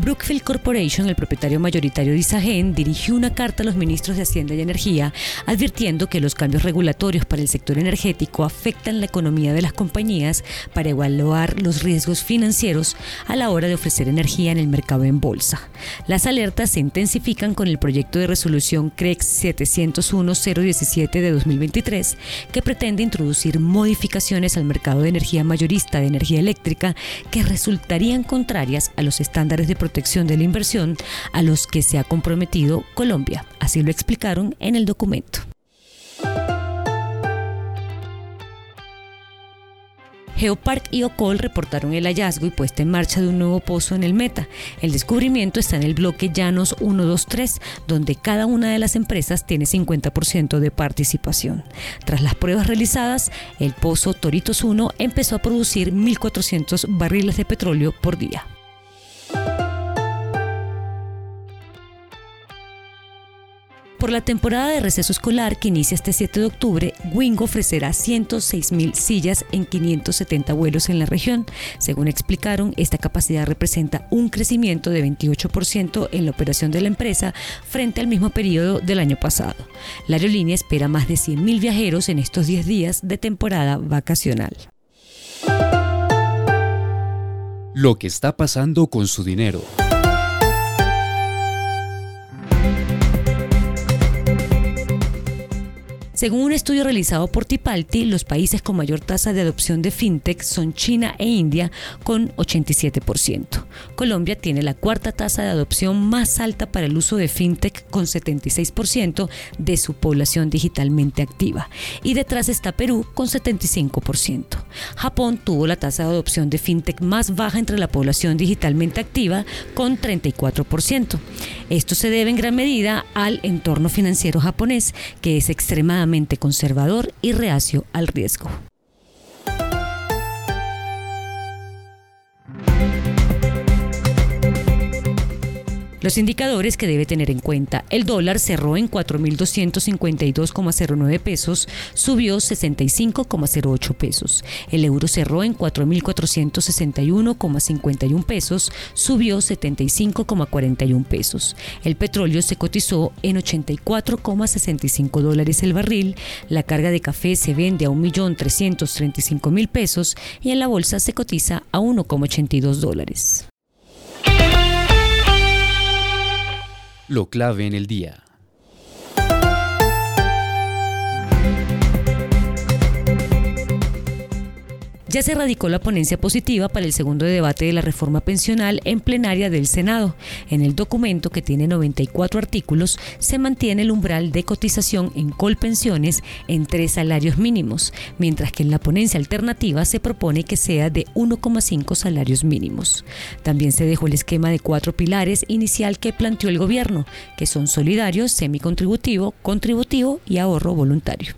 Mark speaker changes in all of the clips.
Speaker 1: Brookfield Corporation, el propietario mayoritario de Isagen, dirigió una carta a los ministros de Hacienda y Energía advirtiendo que los cambios regulatorios para el sector energético afectan la economía de las compañías para evaluar los riesgos financieros a la hora de ofrecer energía en el mercado en bolsa. Las alertas se intensifican con el proyecto de resolución CREX 701-017 de 2023 que pretende introducir modificaciones al mercado de energía mayorista de energía eléctrica que resultarían contrarias a los estándares de protección de la inversión a los que se ha comprometido Colombia. Así lo explicaron en el documento. Geopark y Ocol reportaron el hallazgo y puesta en marcha de un nuevo pozo en el Meta. El descubrimiento está en el bloque Llanos 123, donde cada una de las empresas tiene 50% de participación. Tras las pruebas realizadas, el pozo Toritos 1 empezó a producir 1.400 barriles de petróleo por día. Por la temporada de receso escolar que inicia este 7 de octubre, Wingo ofrecerá 106 mil sillas en 570 vuelos en la región. Según explicaron, esta capacidad representa un crecimiento de 28% en la operación de la empresa frente al mismo periodo del año pasado. La aerolínea espera más de 100 mil viajeros en estos 10 días de temporada vacacional.
Speaker 2: Lo que está pasando con su dinero.
Speaker 1: Según un estudio realizado por Tipalti, los países con mayor tasa de adopción de fintech son China e India con 87%. Colombia tiene la cuarta tasa de adopción más alta para el uso de fintech con 76% de su población digitalmente activa. Y detrás está Perú con 75%. Japón tuvo la tasa de adopción de fintech más baja entre la población digitalmente activa con 34%. Esto se debe en gran medida al entorno financiero japonés, que es extremadamente conservador y reacio al riesgo. Los indicadores que debe tener en cuenta. El dólar cerró en 4.252,09 pesos, subió 65,08 pesos. El euro cerró en 4.461,51 pesos, subió 75,41 pesos. El petróleo se cotizó en 84,65 dólares el barril. La carga de café se vende a 1.335.000 pesos y en la bolsa se cotiza a 1,82 dólares.
Speaker 2: Lo clave en el día.
Speaker 1: Ya se radicó la ponencia positiva para el segundo debate de la reforma pensional en plenaria del Senado. En el documento, que tiene 94 artículos, se mantiene el umbral de cotización en colpensiones en tres salarios mínimos, mientras que en la ponencia alternativa se propone que sea de 1,5 salarios mínimos. También se dejó el esquema de cuatro pilares inicial que planteó el gobierno, que son solidario, semicontributivo, contributivo y ahorro voluntario.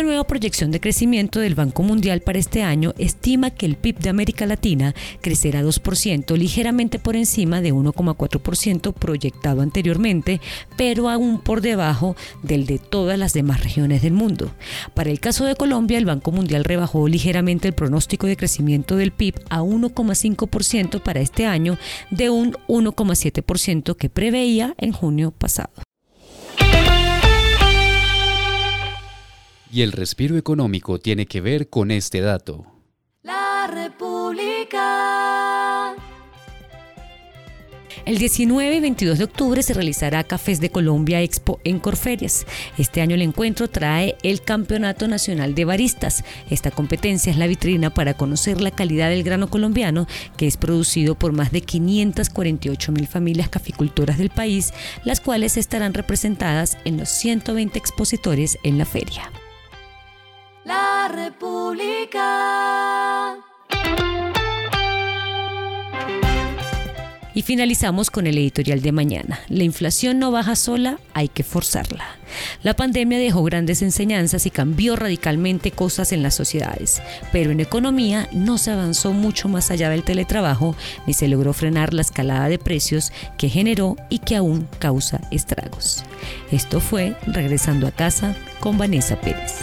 Speaker 1: Una nueva proyección de crecimiento del Banco Mundial para este año estima que el PIB de América Latina crecerá 2%, ligeramente por encima de 1,4% proyectado anteriormente, pero aún por debajo del de todas las demás regiones del mundo. Para el caso de Colombia, el Banco Mundial rebajó ligeramente el pronóstico de crecimiento del PIB a 1,5% para este año de un 1,7% que preveía en junio pasado.
Speaker 2: Y el respiro económico tiene que ver con este dato.
Speaker 3: La República.
Speaker 1: El 19 y 22 de octubre se realizará Cafés de Colombia Expo en Corferias. Este año el encuentro trae el Campeonato Nacional de Baristas. Esta competencia es la vitrina para conocer la calidad del grano colombiano, que es producido por más de 548 mil familias caficultoras del país, las cuales estarán representadas en los 120 expositores en la feria.
Speaker 3: República.
Speaker 1: Y finalizamos con el editorial de mañana. La inflación no baja sola, hay que forzarla. La pandemia dejó grandes enseñanzas y cambió radicalmente cosas en las sociedades, pero en economía no se avanzó mucho más allá del teletrabajo ni se logró frenar la escalada de precios que generó y que aún causa estragos. Esto fue Regresando a casa con Vanessa Pérez.